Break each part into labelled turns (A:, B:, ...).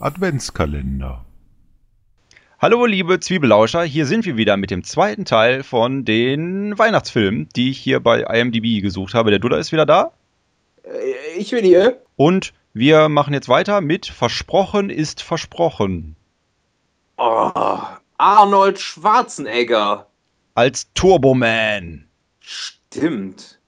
A: Adventskalender.
B: Hallo liebe Zwiebellauscher, hier sind wir wieder mit dem zweiten Teil von den Weihnachtsfilmen, die ich hier bei IMDb gesucht habe. Der Duda ist wieder da.
C: Äh, Ich bin hier.
B: Und wir machen jetzt weiter mit Versprochen ist versprochen.
C: Oh, Arnold Schwarzenegger.
B: Als Turboman.
C: Stimmt.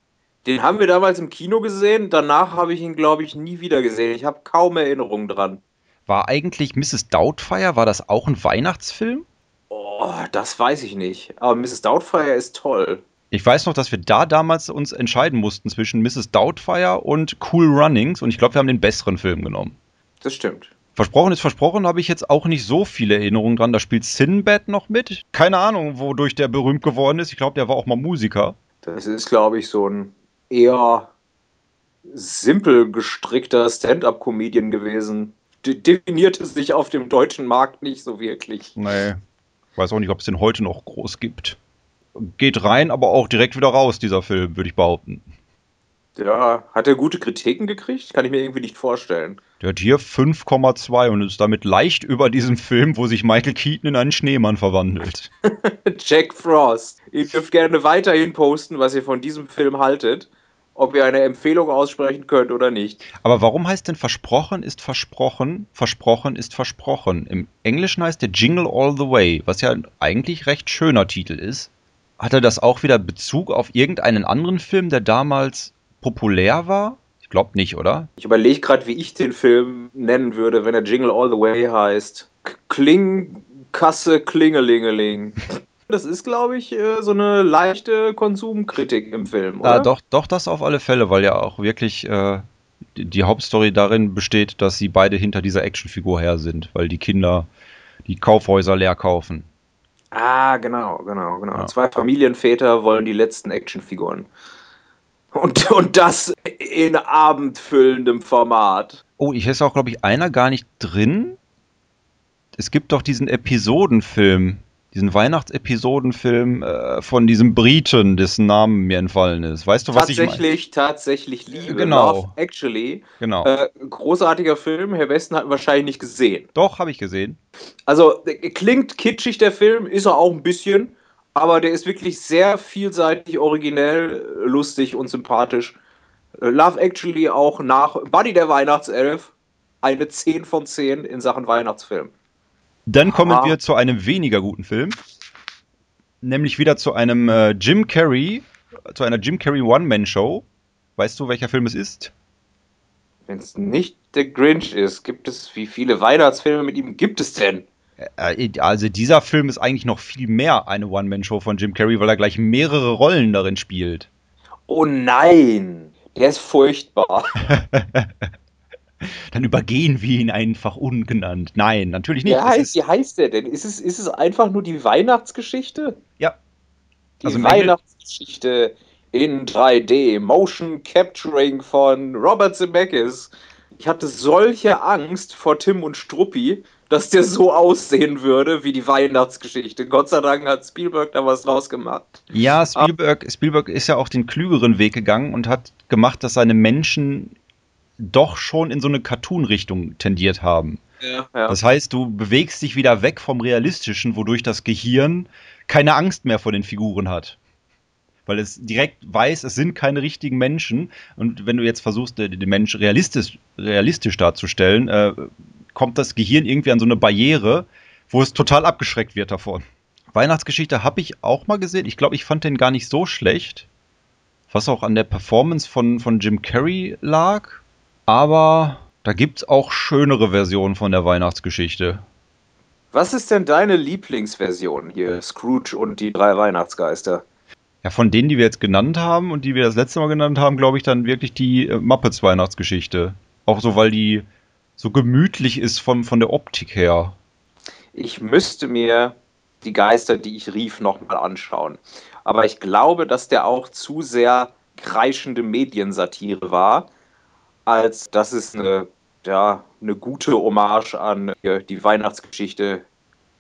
C: Den haben wir damals im Kino gesehen. Danach habe ich ihn, glaube ich, nie wieder gesehen. Ich habe kaum Erinnerungen dran.
B: War eigentlich Mrs. Doubtfire, war das auch ein Weihnachtsfilm?
C: Oh, das weiß ich nicht. Aber Mrs. Doubtfire ist toll.
B: Ich weiß noch, dass wir da damals uns entscheiden mussten zwischen Mrs. Doubtfire und Cool Runnings und ich glaube, wir haben den besseren Film genommen.
C: Das stimmt.
B: Versprochen ist versprochen, habe ich jetzt auch nicht so viele Erinnerungen dran. Da spielt Sinbad noch mit. Keine Ahnung, wodurch der berühmt geworden ist. Ich glaube, der war auch mal Musiker.
C: Das ist, glaube ich, so ein eher simpel gestrickter Stand-up-Comedian gewesen. De definierte sich auf dem deutschen Markt nicht so wirklich.
B: Nee. Weiß auch nicht, ob es den heute noch groß gibt. Geht rein, aber auch direkt wieder raus, dieser Film, würde ich behaupten.
C: Ja, hat er gute Kritiken gekriegt? Kann ich mir irgendwie nicht vorstellen.
B: Der hat hier 5,2 und ist damit leicht über diesem Film, wo sich Michael Keaton in einen Schneemann verwandelt.
C: Jack Frost. Ihr dürft gerne weiterhin posten, was ihr von diesem Film haltet. Ob ihr eine Empfehlung aussprechen könnt oder nicht.
B: Aber warum heißt denn Versprochen ist Versprochen, Versprochen ist Versprochen? Im Englischen heißt der Jingle All the Way, was ja ein eigentlich recht schöner Titel ist. Hat er das auch wieder Bezug auf irgendeinen anderen Film, der damals populär war? Ich glaube nicht, oder?
C: Ich überlege gerade, wie ich den Film nennen würde, wenn er Jingle All the Way heißt. Kling, Kasse, Klingelingeling. Das ist, glaube ich, äh, so eine leichte Konsumkritik im Film, oder?
B: Ja, doch, doch, das auf alle Fälle, weil ja auch wirklich äh, die, Hauptstory darin besteht, dass sie beide hinter dieser Actionfigur her sind, weil die Kinder die Kaufhäuser leer kaufen.
C: Ah, genau, genau, genau.
B: Ja.
C: Zwei Familienväter wollen die letzten Actionfiguren. Und, und das in abendfüllendem Format.
B: Oh, hier ist auch, glaube ich, einer gar nicht drin. Es gibt doch diesen Episodenfilm, diesen Weihnachtsepisodenfilm äh, von diesem Briten, dessen Namen mir entfallen ist. Weißt du, was ich meine?
C: Tatsächlich, tatsächlich Liebe.
B: Genau.
C: Love Actually.
B: Genau.
C: Äh, großartiger Film. Herr Westen hat ihn wahrscheinlich nicht gesehen.
B: Doch, habe ich gesehen.
C: Also, äh, klingt kitschig, der Film, ist er auch ein bisschen. Aber der ist wirklich sehr vielseitig, originell, lustig und sympathisch. Äh, Love Actually auch nach Buddy der Weihnachtself eine 10 von 10 in Sachen Weihnachtsfilm.
B: Dann kommen wir zu einem weniger guten Film. Nämlich wieder zu einem äh, Jim Carrey, zu einer Jim Carrey One-Man-Show. Weißt du, welcher Film es ist?
C: Wenn es nicht der Grinch ist, gibt es, wie viele Weihnachtsfilme mit ihm gibt es denn?
B: Äh, also dieser Film ist eigentlich noch viel mehr eine One-Man-Show von Jim Carrey, weil er gleich mehrere Rollen darin spielt.
C: Oh nein, der ist furchtbar.
B: Dann übergehen wir ihn einfach ungenannt. Nein, natürlich nicht.
C: Heißt, wie heißt der denn? Ist es, ist es einfach nur die Weihnachtsgeschichte?
B: ja,
C: Die
B: Also
C: Weihnachtsgeschichte in 3D, Motion Capturing von Robert Zemeckis. Ich hatte solche Angst vor Tim und Struppi, dass der so aussehen würde wie die Weihnachtsgeschichte. Gott sei Dank hat Spielberg da was draus gemacht.
B: ja Spielberg, Spielberg ist ja auch den klügeren Weg gegangen und hat gemacht, dass seine Menschen doch schon in so eine Cartoon-Richtung tendiert haben.
C: Ja, ja.
B: Das heißt, du bewegst dich wieder weg vom Realistischen, wodurch das Gehirn keine Angst mehr vor den Figuren hat. Weil es direkt weiß, es sind keine richtigen Menschen. Und wenn du jetzt versuchst, den Menschen realistisch, realistisch darzustellen, äh, kommt das Gehirn irgendwie an so eine Barriere, wo es total abgeschreckt wird davon. Weihnachtsgeschichte habe ich auch mal gesehen. Ich glaube, ich fand den gar nicht so schlecht. Was auch an der Performance von, von Jim Carrey lag. Aber da gibt es auch schönere Versionen von der Weihnachtsgeschichte.
C: Was ist denn deine Lieblingsversion hier? Scrooge und die drei Weihnachtsgeister.
B: Ja, von denen, die wir jetzt genannt haben und die wir das letzte Mal genannt haben, glaube ich dann wirklich die äh, Muppets Weihnachtsgeschichte. Auch so, weil die so gemütlich ist von, von der Optik her.
C: Ich müsste mir die Geister, die ich rief, nochmal anschauen. Aber ich glaube, dass der auch zu sehr kreischende Mediensatire war, als dass es eine, ja, eine gute Hommage an äh, die Weihnachtsgeschichte.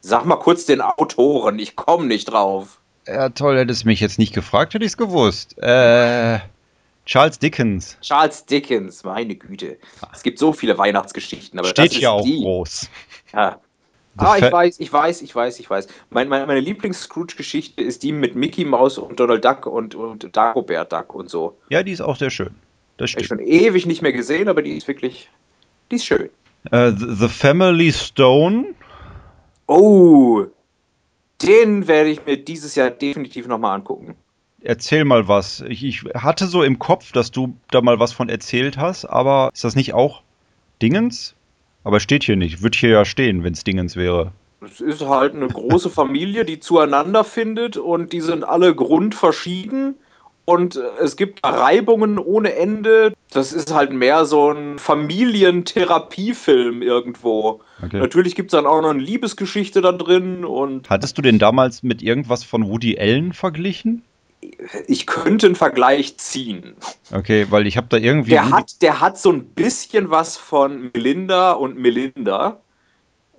C: Sag mal kurz den Autoren, ich komme nicht drauf.
B: Ja, toll, hättest du mich jetzt nicht gefragt, hätte ich es gewusst. Äh, Charles Dickens.
C: Charles Dickens, meine Güte. Es gibt so viele Weihnachtsgeschichten, aber
B: Steht
C: das ist
B: auch
C: die.
B: groß.
C: Ja.
B: The
C: Ah, ich weiß, ich weiß, ich weiß, ich weiß. Mein, meine meine Lieblings-Scrooge-Geschichte ist die mit Mickey Mouse und Donald Duck und, und Dagobert Duck und so.
B: Ja, die ist auch sehr schön. Das
C: Hab ich
B: stimmt.
C: schon ewig nicht mehr gesehen, aber die ist wirklich, die ist schön.
B: Äh, The Family Stone.
C: Oh, den werde ich mir dieses Jahr definitiv nochmal angucken.
B: Erzähl mal was. Ich, ich hatte so im Kopf, dass du da mal was von erzählt hast, aber ist das nicht auch Dingens? Aber steht hier nicht. Wird hier ja stehen, wenn es Dingens wäre.
C: Es ist halt eine große Familie, die zueinander findet und die sind alle grundverschieden und äh, es gibt Reibungen ohne Ende. Das ist halt mehr so ein Familientherapiefilm irgendwo.
B: Okay.
C: Natürlich gibt es dann auch noch eine Liebesgeschichte da drin und
B: Hattest du den damals mit irgendwas von Woody Allen verglichen?
C: ich könnte einen Vergleich ziehen.
B: Okay, weil ich habe da irgendwie.
C: Der hat, der hat so ein bisschen was von Melinda und Melinda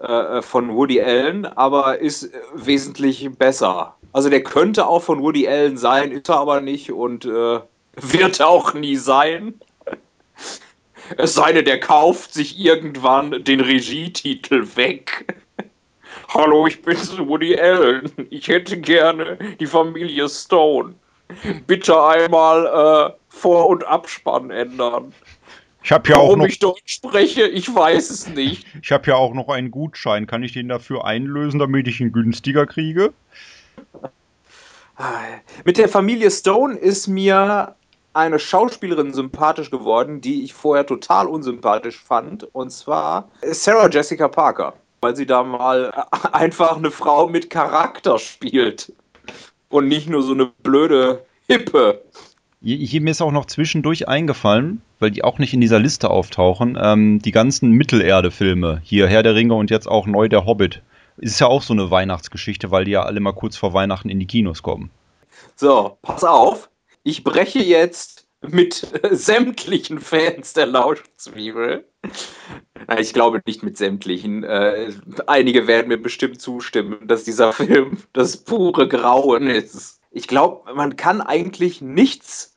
C: äh, von Woody Allen, aber ist äh, wesentlich besser. Also der könnte auch von Woody Allen sein, ist er aber nicht und äh, wird auch nie sein. Es sei denn, der kauft sich irgendwann den Regietitel weg. Hallo, ich bin's, Woody Allen. Ich hätte gerne die Familie Stone. Bitte einmal äh, Vor- und Abspann ändern.
B: Ich habe ja auch
C: Warum
B: noch.
C: ich Deutsch spreche, ich weiß es nicht.
B: Ich habe ja auch noch einen Gutschein. Kann ich den dafür einlösen, damit ich ihn günstiger kriege?
C: Mit der Familie Stone ist mir eine Schauspielerin sympathisch geworden, die ich vorher total unsympathisch fand. Und zwar Sarah Jessica Parker. Weil sie da mal einfach eine Frau mit Charakter spielt. Und nicht nur so eine blöde Hippe.
B: Hier, mir ist auch noch zwischendurch eingefallen, weil die auch nicht in dieser Liste auftauchen, ähm, die ganzen Mittelerde-Filme. Hier Herr der Ringe und jetzt auch neu der Hobbit. Ist ja auch so eine Weihnachtsgeschichte, weil die ja alle mal kurz vor Weihnachten in die Kinos kommen.
C: So, pass auf. Ich breche jetzt mit sämtlichen Fans der Lauschzwiebel. Ich glaube nicht mit sämtlichen. Äh, einige werden mir bestimmt zustimmen, dass dieser Film das pure Grauen ist. Ich glaube, man kann eigentlich nichts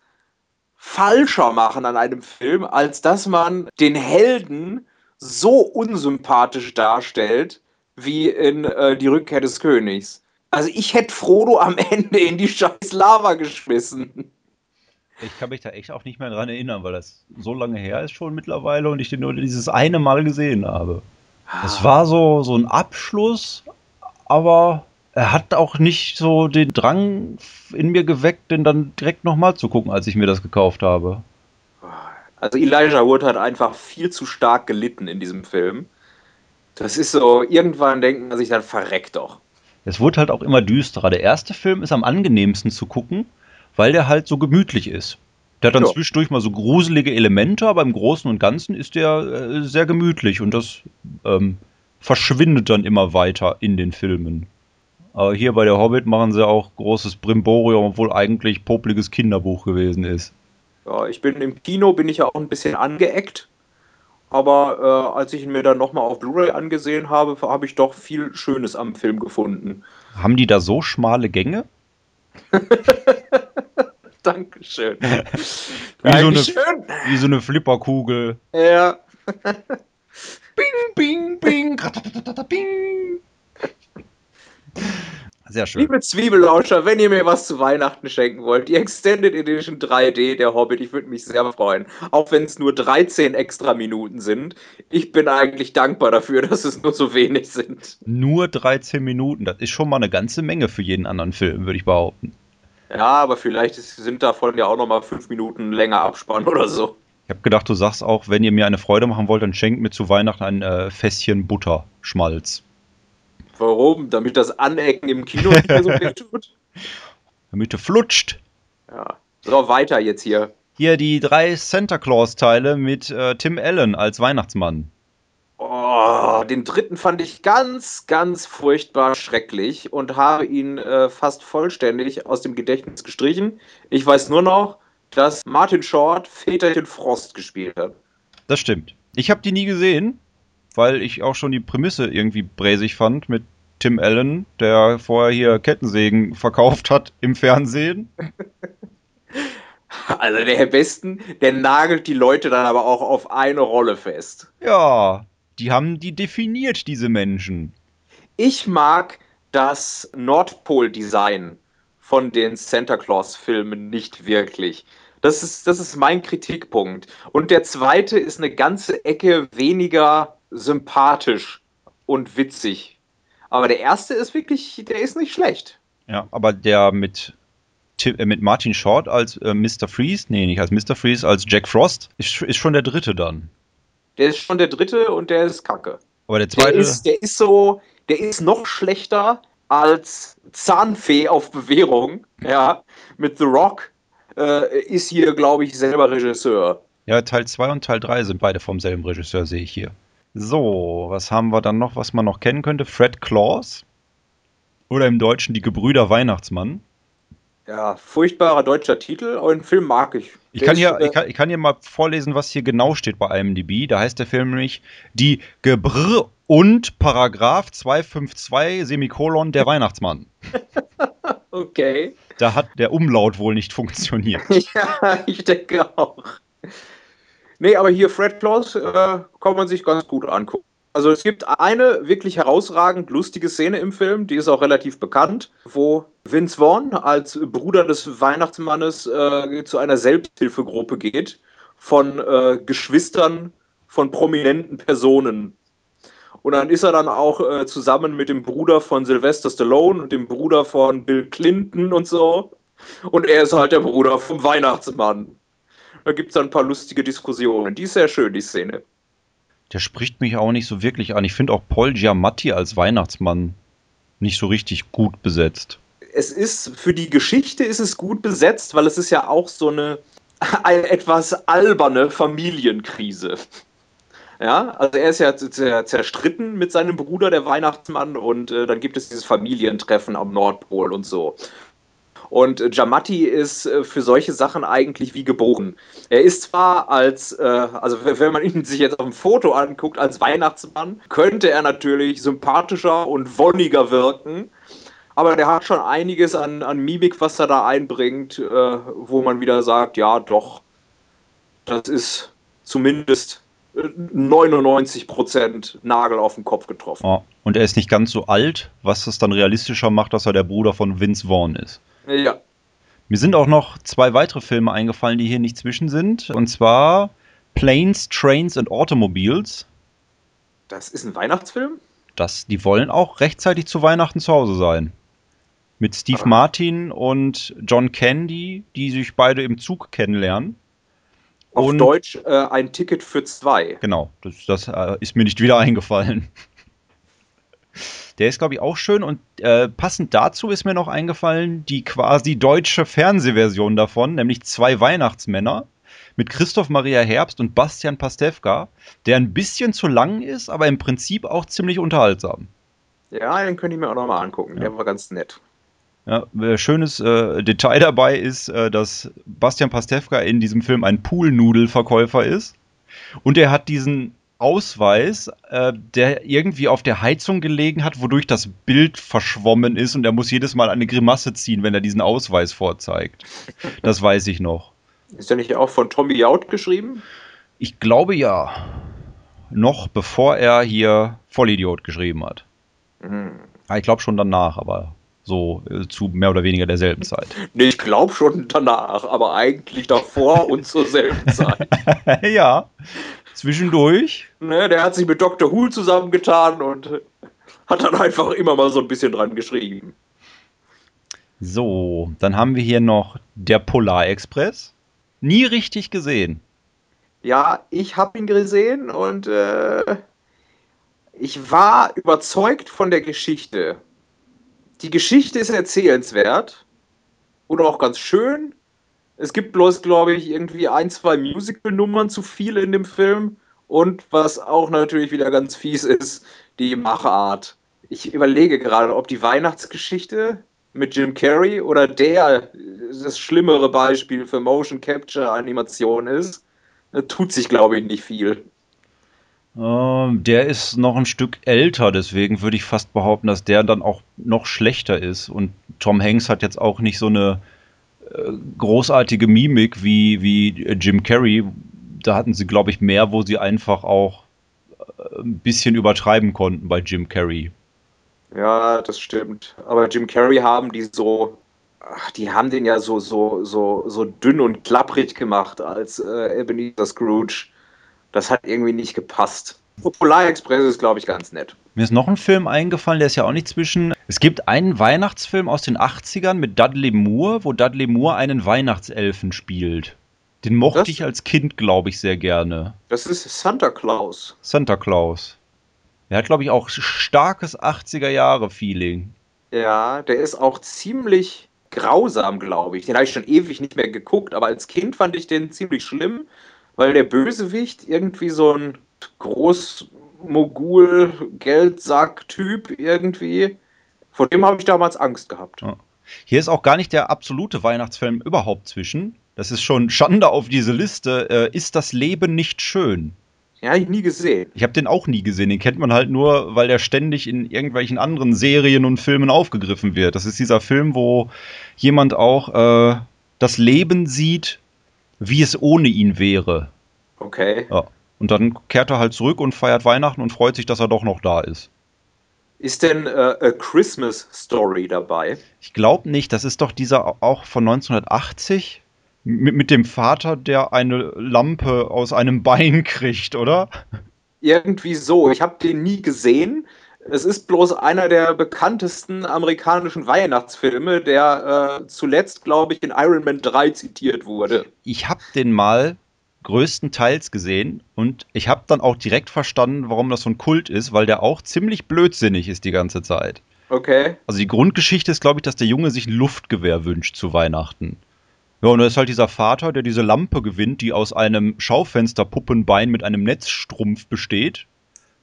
C: falscher machen an einem Film, als dass man den Helden so unsympathisch darstellt wie in äh, Die Rückkehr des Königs. Also ich hätte Frodo am Ende in die scheiß Lava geschmissen.
B: Ich kann mich da echt auch nicht mehr dran erinnern, weil das so lange her ist schon mittlerweile und ich den nur dieses eine Mal gesehen habe. Das war so, so ein Abschluss, aber er hat auch nicht so den Drang in mir geweckt, den dann direkt nochmal zu gucken, als ich mir das gekauft habe.
C: Also Elijah Wood hat einfach viel zu stark gelitten in diesem Film. Das ist so, irgendwann denkt man sich dann, verreckt doch.
B: Es wurde halt auch immer düsterer. Der erste Film ist am angenehmsten zu gucken, weil der halt so gemütlich ist. Der hat dann
C: Ja.
B: zwischendurch mal so gruselige Elemente, aber im Großen und Ganzen ist der äh, sehr gemütlich und das ähm, verschwindet dann immer weiter in den Filmen. Aber hier bei der Hobbit machen sie auch großes Brimborium, obwohl eigentlich popliges Kinderbuch gewesen ist.
C: Ja, ich bin im Kino, bin ich ja auch ein bisschen angeeckt. Aber äh, als ich ihn mir dann nochmal auf Blu-ray angesehen habe, habe ich doch viel Schönes am Film gefunden.
B: Haben die da so schmale Gänge?
C: Dankeschön.
B: Wie so eine-. Wie so eine Flipperkugel.
C: Ja.
B: Bing, bing, bing. bing. Sehr schön.
C: Liebe Zwiebellauscher, wenn ihr mir was zu Weihnachten schenken wollt, die Extended Edition 3D der Hobbit, ich würde mich sehr freuen. Auch wenn es nur 13 extra Minuten sind. Ich bin eigentlich dankbar dafür, dass es nur so wenig sind.
B: Nur 13 Minuten, das ist schon mal eine ganze Menge für jeden anderen Film, würde ich behaupten.
C: Ja, aber vielleicht sind davon ja auch nochmal 5 Minuten länger Abspann oder so.
B: Ich habe gedacht, du sagst auch, wenn ihr mir eine Freude machen wollt, dann schenkt mir zu Weihnachten ein äh, Fässchen Butterschmalz.
C: Warum? Damit das Anecken im Kino nicht mehr so weh tut?
B: Damit du flutscht.
C: Ja. So, weiter jetzt hier.
B: Hier die drei Santa Claus-Teile mit äh, Tim Allen als Weihnachtsmann.
C: Oh, den dritten fand ich ganz, ganz furchtbar schrecklich und habe ihn äh, fast vollständig aus dem Gedächtnis gestrichen. Ich weiß nur noch, dass Martin Short Väterchen Frost gespielt hat.
B: Das stimmt. Ich habe die nie gesehen, weil ich auch schon die Prämisse irgendwie bräsig fand mit Tim Allen, der vorher hier Kettensägen verkauft hat im Fernsehen.
C: Also der Herr Besten, der nagelt die Leute dann aber auch auf eine Rolle fest.
B: Ja, die haben die definiert, diese Menschen.
C: Ich mag das Nordpol-Design von den Santa Claus-Filmen nicht wirklich. Das ist, das ist mein Kritikpunkt. Und der zweite ist eine ganze Ecke weniger sympathisch und witzig. Aber der erste ist wirklich, der ist nicht schlecht.
B: Ja, aber der mit, äh, mit Martin Short als äh, Mr. Freeze, nee, nicht als Mr. Freeze, als Jack Frost, ist, ist schon der dritte dann.
C: Der ist schon der dritte und der ist kacke.
B: Aber der zweite.
C: Der ist, der ist so, der ist noch schlechter als Zahnfee auf Bewährung, ja, mit The Rock, äh, ist hier, glaube ich, selber Regisseur.
B: Ja, Teil 2 und Teil 3 sind beide vom selben Regisseur, sehe ich hier. So, was haben wir dann noch, was man noch kennen könnte? Fred Claus. Oder im Deutschen die Gebrüder Weihnachtsmann.
C: Ja, furchtbarer deutscher Titel, aber den Film mag ich.
B: Ich kann, hier, ich, kann, ich kann hier mal vorlesen, was hier genau steht bei IMDb. Da heißt der Film nämlich Die Gebrr und Paragraph 252 Semikolon der Weihnachtsmann.
C: okay.
B: Da hat der Umlaut wohl nicht funktioniert.
C: ja, ich denke auch. Nee, aber hier Fred Claus äh, kann man sich ganz gut angucken. Also es gibt eine wirklich herausragend lustige Szene im Film, die ist auch relativ bekannt, wo Vince Vaughn als Bruder des Weihnachtsmannes äh, zu einer Selbsthilfegruppe geht von äh, Geschwistern von prominenten Personen. Und dann ist er dann auch äh, zusammen mit dem Bruder von Sylvester Stallone und dem Bruder von Bill Clinton und so. Und er ist halt der Bruder vom Weihnachtsmann. Da gibt es dann ein paar lustige Diskussionen. Die ist sehr schön, die Szene.
B: Der spricht mich auch nicht so wirklich an. Ich finde auch Paul Giamatti als Weihnachtsmann nicht so richtig gut besetzt.
C: Es ist, für die Geschichte ist es gut besetzt, weil es ist ja auch so eine, eine etwas alberne Familienkrise. Ja, also er ist ja zerstritten mit seinem Bruder, der Weihnachtsmann, und äh, dann gibt es dieses Familientreffen am Nordpol und so. Und äh, Giamatti ist äh, für solche Sachen eigentlich wie geboren. Er ist zwar als, äh, also wenn man ihn sich jetzt auf dem Foto anguckt, als Weihnachtsmann, könnte er natürlich sympathischer und wonniger wirken. Aber der hat schon einiges an, an Mimik, was er da einbringt, äh, wo man wieder sagt, ja doch, das ist zumindest 99% Nagel auf den Kopf getroffen.
B: Oh, und er ist nicht ganz so alt, was es dann realistischer macht, dass er der Bruder von Vince Vaughn ist.
C: Ja.
B: Mir sind auch noch zwei weitere Filme eingefallen, die hier nicht zwischen sind. Und zwar Planes, Trains and Automobiles.
C: Das ist ein Weihnachtsfilm?
B: Das, die wollen auch rechtzeitig zu Weihnachten zu Hause sein. Mit Steve ah. Martin und John Candy, die sich beide im Zug kennenlernen.
C: Auf und, Deutsch äh, ein Ticket für zwei.
B: Genau, das, das äh, ist mir nicht wieder eingefallen. Der ist, glaube ich, auch schön und äh, passend dazu ist mir noch eingefallen, die quasi deutsche Fernsehversion davon, nämlich zwei Weihnachtsmänner mit Christoph Maria Herbst und Bastian Pastewka, der ein bisschen zu lang ist, aber im Prinzip auch ziemlich unterhaltsam.
C: Ja, den könnte ich mir auch nochmal angucken. Ja. Der war ganz nett.
B: Ja, äh, schönes äh, Detail dabei ist, äh, dass Bastian Pastewka in diesem Film ein Poolnudelverkäufer ist. Und er hat diesen Ausweis, äh, der irgendwie auf der Heizung gelegen hat, wodurch das Bild verschwommen ist und er muss jedes Mal eine Grimasse ziehen, wenn er diesen Ausweis vorzeigt. Das weiß ich noch.
C: Ist der nicht auch von Tommy Jaud geschrieben?
B: Ich glaube ja. Noch bevor er hier Vollidiot geschrieben hat. Mhm. Ich glaube schon danach, aber so äh, zu mehr oder weniger derselben Zeit.
C: Nee, ich glaube schon danach, aber eigentlich davor und zur selben Zeit.
B: ja, zwischendurch.
C: Ne, der hat sich mit Dr. Who zusammengetan und hat dann einfach immer mal so ein bisschen dran geschrieben.
B: So, dann haben wir hier noch der Polarexpress. Nie richtig gesehen.
C: Ja, ich habe ihn gesehen und äh, ich war überzeugt von der Geschichte. Die Geschichte ist erzählenswert und auch ganz schön. Es gibt bloß, glaube ich, irgendwie ein, zwei Musical-Nummern zu viel in dem Film. Und was auch natürlich wieder ganz fies ist, die Machart. Ich überlege gerade, ob die Weihnachtsgeschichte mit Jim Carrey oder der das schlimmere Beispiel für Motion Capture Animation ist. Da tut sich, glaube ich, nicht viel.
B: Ähm, der ist noch ein Stück älter, deswegen würde ich fast behaupten, dass der dann auch noch schlechter ist. Und Tom Hanks hat jetzt auch nicht so eine äh, großartige Mimik wie, wie Jim Carrey. Da hatten sie, glaube ich, mehr, wo sie einfach auch äh, ein bisschen übertreiben konnten bei Jim Carrey.
C: Ja, das stimmt. Aber Jim Carrey haben die so, ach, die haben den ja so, so, so, so dünn und klapprig gemacht als äh, Ebenezer Scrooge. Das hat irgendwie nicht gepasst. Polar Express ist, glaube ich, ganz nett.
B: Mir ist noch ein Film eingefallen, der ist ja auch nicht zwischen. Es gibt einen Weihnachtsfilm aus den 80ern mit Dudley Moore, wo Dudley Moore einen Weihnachtselfen spielt. Den mochte
C: Das-
B: ich als Kind, glaube ich, sehr gerne.
C: Das ist Santa Claus.
B: Santa Claus. Er hat, glaube ich, auch starkes 80er-Jahre-Feeling.
C: Ja, der ist auch ziemlich grausam, glaube ich. Den habe ich schon ewig nicht mehr geguckt, aber als Kind fand ich den ziemlich schlimm, weil der Bösewicht irgendwie so ein Großmogul-Geldsack-Typ irgendwie, vor dem habe ich damals Angst gehabt.
B: Ja. Hier ist auch gar nicht der absolute Weihnachtsfilm überhaupt zwischen. Das ist schon Schande auf diese Liste. Äh, ist das Leben nicht schön?
C: Habe ich nie gesehen.
B: Ich habe den auch nie gesehen. Den kennt man halt nur, weil der ständig in irgendwelchen anderen Serien und Filmen aufgegriffen wird. Das ist dieser Film, wo jemand auch äh, das Leben sieht, wie es ohne ihn wäre.
C: Okay.
B: Ja. Und dann kehrt er halt zurück und feiert Weihnachten und freut sich, dass er doch noch da ist.
C: Ist denn äh, A Christmas Story dabei?
B: Ich glaube nicht, das ist doch dieser auch von 1980 mit, mit dem Vater, der eine Lampe aus einem Bein kriegt, oder?
C: Irgendwie so. Ich habe den nie gesehen. Es ist bloß einer der bekanntesten amerikanischen Weihnachtsfilme, der äh, zuletzt, glaube ich, in Iron Man 3 zitiert wurde.
B: Ich habe den mal größtenteils gesehen und ich habe dann auch direkt verstanden, warum das so ein Kult ist, weil der auch ziemlich blödsinnig ist die ganze Zeit.
C: Okay.
B: Also die Grundgeschichte ist, glaube ich, dass der Junge sich ein Luftgewehr wünscht zu Weihnachten. Ja, und da ist halt dieser Vater, der diese Lampe gewinnt, die aus einem Schaufensterpuppenbein mit einem Netzstrumpf besteht,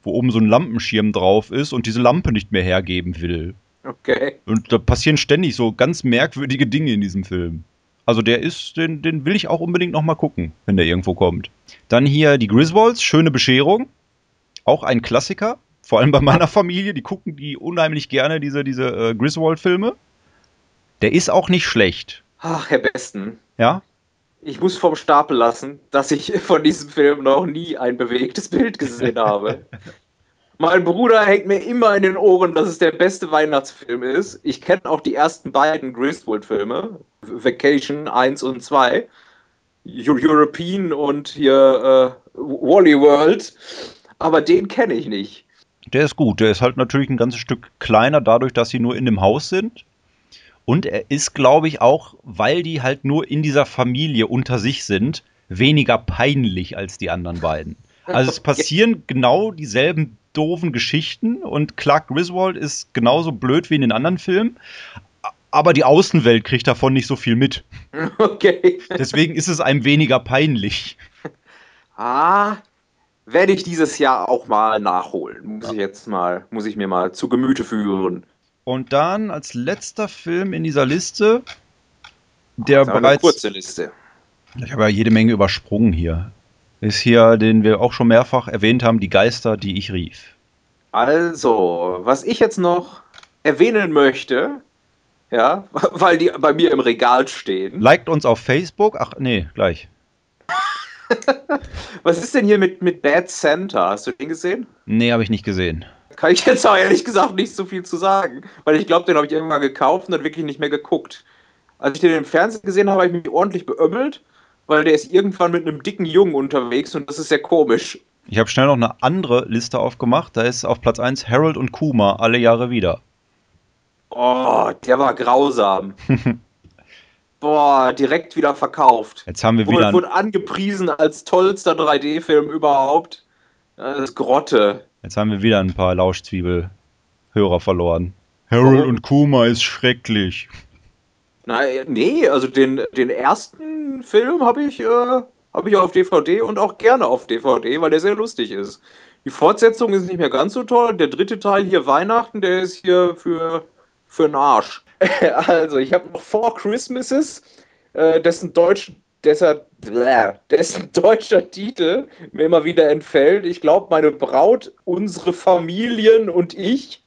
B: wo oben so ein Lampenschirm drauf ist und diese Lampe nicht mehr hergeben will.
C: Okay.
B: Und da passieren ständig so ganz merkwürdige Dinge in diesem Film. Also der ist, den, den will ich auch unbedingt noch mal gucken, wenn der irgendwo kommt. Dann hier die Griswolds, schöne Bescherung. Auch ein Klassiker. Vor allem bei meiner Familie, die gucken die unheimlich gerne, diese, diese äh, Griswold-Filme. Der ist auch nicht schlecht.
C: Ach, Herr Besten.
B: Ja?
C: Ich muss vom Stapel lassen, dass ich von diesem Film noch nie ein bewegtes Bild gesehen habe. Mein Bruder hängt mir immer in den Ohren, dass es der beste Weihnachtsfilm ist. Ich kenne auch die ersten beiden Griswold-Filme, Vacation 1 und 2, Eu- European und hier äh, Wally World, aber den kenne ich nicht.
B: Der ist gut. Der ist halt natürlich ein ganzes Stück kleiner, dadurch, dass sie nur in dem Haus sind. Und er ist, glaube ich, auch, weil die halt nur in dieser Familie unter sich sind, weniger peinlich als die anderen beiden. Also es passieren genau dieselben doofen Geschichten und Clark Griswold ist genauso blöd wie in den anderen Filmen. Aber die Außenwelt kriegt davon nicht so viel mit.
C: Okay.
B: Deswegen ist es einem weniger peinlich.
C: Ah, werde ich dieses Jahr auch mal nachholen. Muss ich jetzt mal, muss ich mir mal zu Gemüte führen.
B: Und dann als letzter Film in dieser Liste, der
C: aber eine
B: bereits.
C: kurze Liste.
B: Ich habe ja jede Menge übersprungen hier. Ist hier, den wir auch schon mehrfach erwähnt haben, die Geister, die ich rief.
C: Also, was ich jetzt noch erwähnen möchte, ja, weil die bei mir im Regal stehen.
B: Liked uns auf Facebook. Ach, nee, gleich.
C: Was ist denn hier mit, mit Bad Santa? Hast du den gesehen?
B: Nee, habe ich nicht gesehen.
C: Kann ich jetzt auch ehrlich gesagt nicht so viel zu sagen, weil ich glaube, den habe ich irgendwann gekauft und dann wirklich nicht mehr geguckt. Als ich den im Fernsehen gesehen habe, habe ich mich ordentlich beömmelt, weil der ist irgendwann mit einem dicken Jungen unterwegs und das ist sehr komisch.
B: Ich habe schnell noch eine andere Liste aufgemacht. Da ist auf Platz 1 Harold und Kuma alle Jahre wieder.
C: Oh, der war grausam. Boah, direkt wieder verkauft.
B: Jetzt haben wir wieder,
C: wurde angepriesen als tollster 3D-Film überhaupt. Das ist Grotte.
B: jetzt haben wir wieder ein paar Lauschzwiebel-Hörer verloren. Harold
C: Warum?
B: und Kuma ist schrecklich.
C: Na, nee, also den, den ersten Film habe ich, äh, hab ich auf DVD und auch gerne auf DVD, weil der sehr lustig ist. Die Fortsetzung ist nicht mehr ganz so toll. Der dritte Teil hier Weihnachten, der ist hier für, für den Arsch. also, ich habe noch Four Christmases, äh, dessen Deutsch, dessen, dessen deutscher Titel mir immer wieder entfällt. Ich glaube, meine Braut, unsere Familien und ich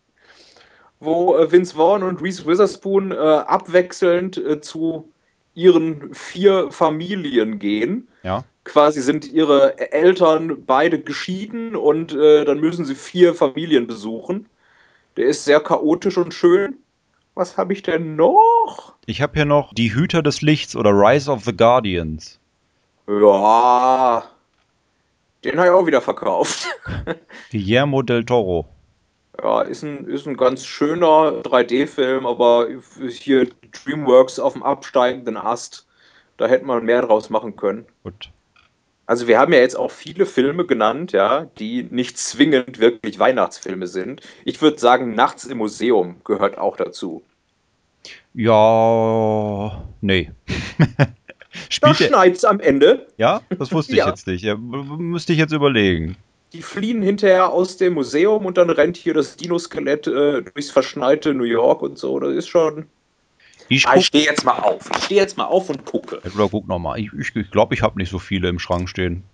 C: wo äh, Vince Vaughn und Reese Witherspoon äh, abwechselnd äh, zu ihren vier Familien gehen.
B: Ja.
C: Quasi sind ihre Eltern beide geschieden und äh, dann müssen sie vier Familien besuchen. Der ist sehr chaotisch und schön. Was habe ich denn noch?
B: Ich habe hier noch Die Hüter des Lichts oder Rise of the Guardians.
C: Ja, den habe ich auch wieder verkauft.
B: Guillermo del Toro.
C: Ja, ist ein, ist ein ganz schöner 3D-Film, aber hier DreamWorks auf dem absteigenden Ast, da hätte man mehr draus machen können.
B: Gut.
C: Also wir haben ja jetzt auch viele Filme genannt, ja, die nicht zwingend wirklich Weihnachtsfilme sind. Ich würde sagen, Nachts im Museum gehört auch dazu.
B: Ja, nee.
C: Da
B: Spielt der,
C: schneit's am Ende.
B: ja, das wusste ich
C: Ja.
B: jetzt nicht. Ja, müsste ich jetzt überlegen.
C: Die fliehen hinterher aus dem Museum und dann rennt hier das Dinoskelett äh, durchs verschneite New York und so. Das ist schon.
B: Ich
C: Ah, ich stehe jetzt mal auf. Ich stehe jetzt mal auf und gucke.
B: Oder guck nochmal. Ich glaube, ich, ich, glaub, ich habe nicht so viele im Schrank stehen.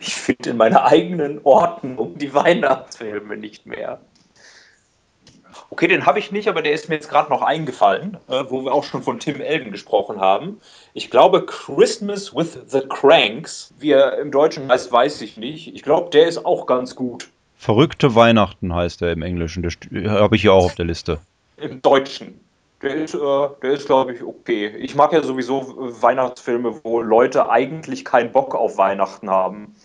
C: Ich finde in meiner eigenen Ordnung die Weihnachtsfilme nicht mehr. Okay, den habe ich nicht, aber der ist mir jetzt gerade noch eingefallen, äh, wo wir auch schon von Tim Elgen gesprochen haben. Ich glaube, Christmas with the Cranks, wie er im Deutschen heißt, weiß ich nicht. Ich glaube, der ist auch ganz gut
B: Verrückte Weihnachten heißt er im Englischen. Das habe ich hier auch auf der Liste.
C: im Deutschen. Der ist, äh, der ist glaube ich, okay. Ich mag ja sowieso äh, Weihnachtsfilme, wo Leute eigentlich keinen Bock auf Weihnachten haben.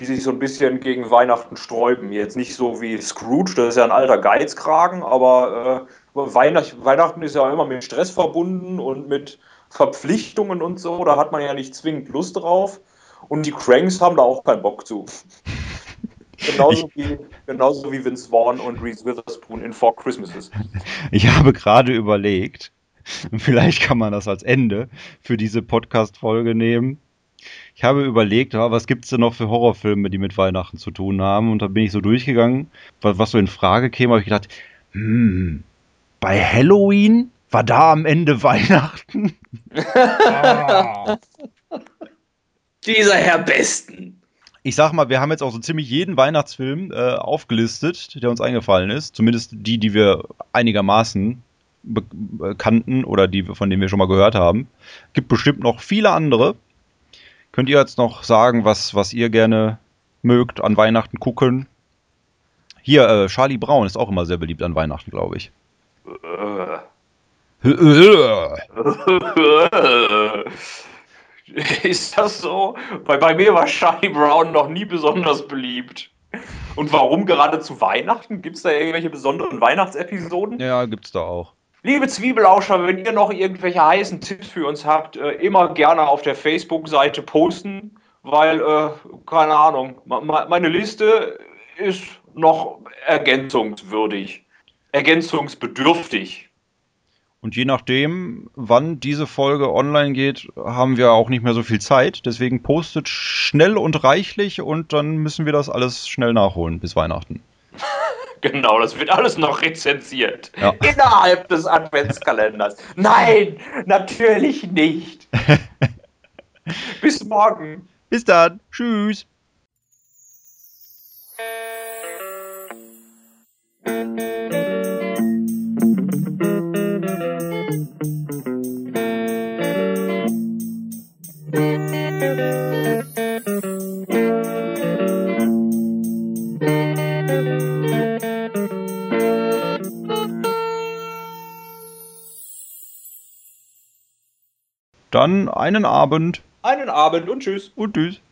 C: Die sich so ein bisschen gegen Weihnachten sträuben. Jetzt nicht so wie Scrooge, das ist ja ein alter Geizkragen, aber äh, Weihnacht, Weihnachten ist ja immer mit Stress verbunden und mit Verpflichtungen und so. Da hat man ja nicht zwingend Lust drauf. Und die Cranks haben da auch keinen Bock zu. genauso, wie, genauso wie Vince Vaughn und Reese Witherspoon in Four Christmases.
B: Ich habe gerade überlegt, vielleicht kann man das als Ende für diese Podcast-Folge nehmen. Ich habe überlegt, ja, was gibt es denn noch für Horrorfilme, die mit Weihnachten zu tun haben? Und da bin ich so durchgegangen, was, was so in Frage käme, habe ich gedacht, hm, bei Halloween war da am Ende Weihnachten? Ah.
C: Dieser Herr Besten.
B: Ich sag mal, wir haben jetzt auch so ziemlich jeden Weihnachtsfilm äh, aufgelistet, der uns eingefallen ist. Zumindest die, die wir einigermaßen be kannten oder die, von denen wir schon mal gehört haben. Gibt bestimmt noch viele andere. Könnt ihr jetzt noch sagen, was, was ihr gerne mögt an Weihnachten gucken? Hier, äh, Charlie Brown ist auch immer sehr beliebt an Weihnachten, glaube ich.
C: Ist das so? Weil bei mir war Charlie Brown noch nie besonders beliebt. Und warum gerade zu Weihnachten? Gibt es da irgendwelche besonderen Weihnachtsepisoden?
B: Ja, gibt's da auch.
C: Liebe Zwiebelauscher, wenn ihr noch irgendwelche heißen Tipps für uns habt, äh, immer gerne auf der Facebook-Seite posten, weil, äh, keine Ahnung, meine Liste ist noch ergänzungswürdig, ergänzungsbedürftig.
B: Und je nachdem, wann diese Folge online geht, haben wir auch nicht mehr so viel Zeit. Deswegen postet schnell und reichlich und dann müssen wir das alles schnell nachholen bis Weihnachten.
C: Genau, das wird alles noch rezensiert.
B: Ja.
C: Innerhalb des Adventskalenders. Nein, natürlich nicht. Bis morgen.
B: Bis dann. Tschüss. Dann einen Abend
C: Einen Abend und tschüss.
B: und tschüss.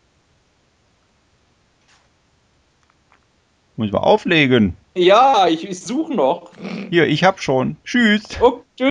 B: Muss ich mal auflegen.
C: Ja, ich, ich suche noch.
B: Hier, ich hab schon. Tschüss.
C: Oh, tschüss.